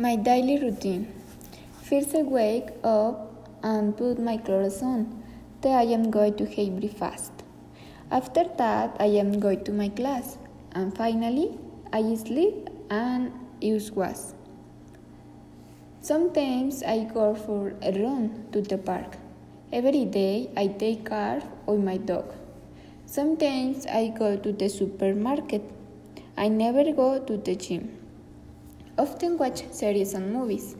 My daily routine. First, I wake up and put my clothes on. Then I am going to have breakfast. After that, I am going to my class. And finally, I sleep and use wash. Sometimes I go for a run to the park. Every day, I take care of my dog. Sometimes I go to the supermarket. I never go to the gym often watch series and movies.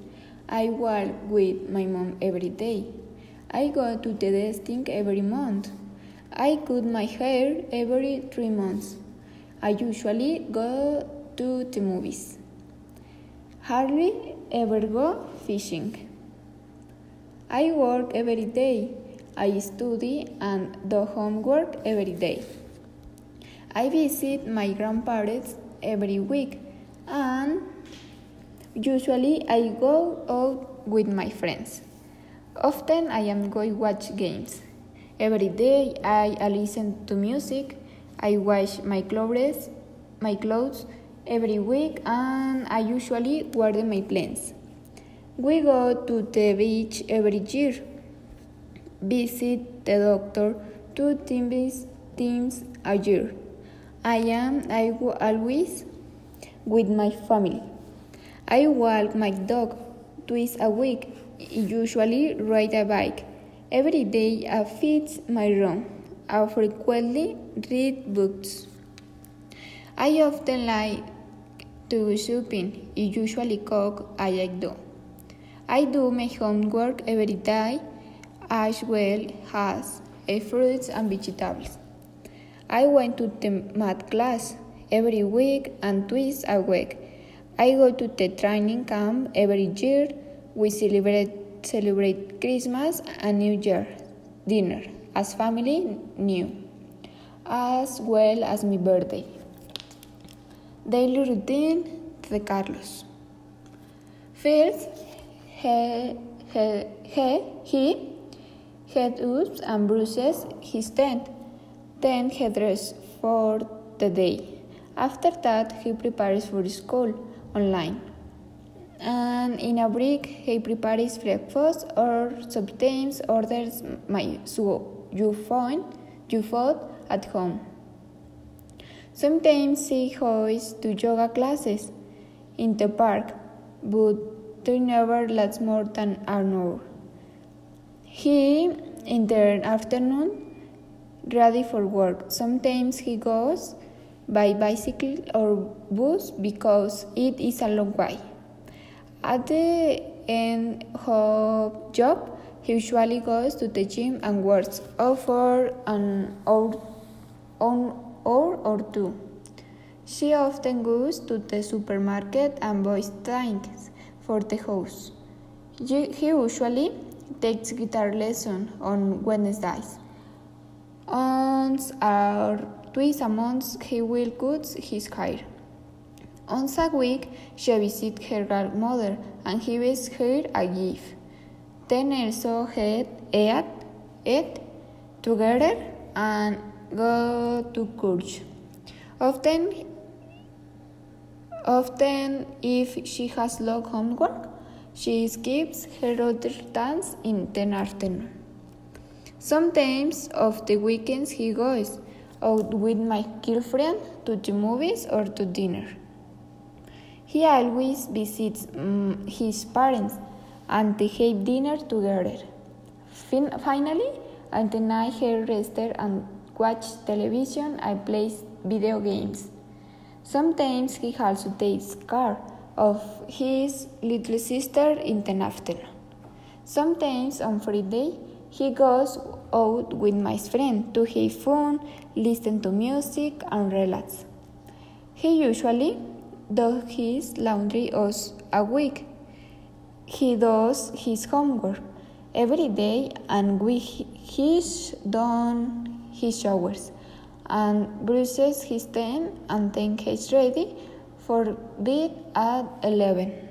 I walk with my mom every day. I go to the dentist every month. I cut my hair every three months. I usually go to the movies. Hardly ever go fishing. I work every day. I study and do homework every day. I visit my grandparents every week and Usually, I go out with my friends. Often, I am going watch games. Every day, I, listen to music. I wash my clothes, my clothes every week, and I usually water my plants. We go to the beach every year. Visit the doctor two times, times a year. I am I always with my family. I walk my dog twice a week, usually ride a bike. Every day I feed my room. I frequently read books. I often like to shopping, I usually cook I do. I do my homework every day as well as fruits and vegetables. I went to the math class every week and twice a week. I go to the training camp every year. We celebrate celebrate Christmas and New Year dinner as family new, as well as my birthday. Daily routine de Carlos. First, he, he, he, he had ups and bruises his tent, then he dressed for the day. After that, he prepares for school online. And in a break, he prepares breakfast or sometimes orders my so you find you food at home. Sometimes he goes to yoga classes in the park, but they never last more than an hour. He in the afternoon ready for work. Sometimes he goes by bicycle or bus because it is a long way. At the end of job, he usually goes to the gym and works out for an hour, an hour or two. She often goes to the supermarket and buys things for the house. He usually takes guitar lesson on Wednesdays. Once are Twice a month he will cut his hair. Once a week she visits her grandmother and he gives her a gift. Then also had eat, eat together and go to church. Often, often if she has long homework, she skips her other dance in the afternoon. Sometimes of the weekends he goes out with my girlfriend to the movies or to dinner. He always visits um, his parents and they have dinner together. Fin- finally, at the night he rested and watch television and plays video games. Sometimes he also takes care of his little sister in the afternoon. Sometimes on Friday he goes out with my friend to have fun, listen to music, and relax. He usually does his laundry once a week. He does his homework every day, and we he's done his showers and brushes his teeth and then he's ready for bed at 11.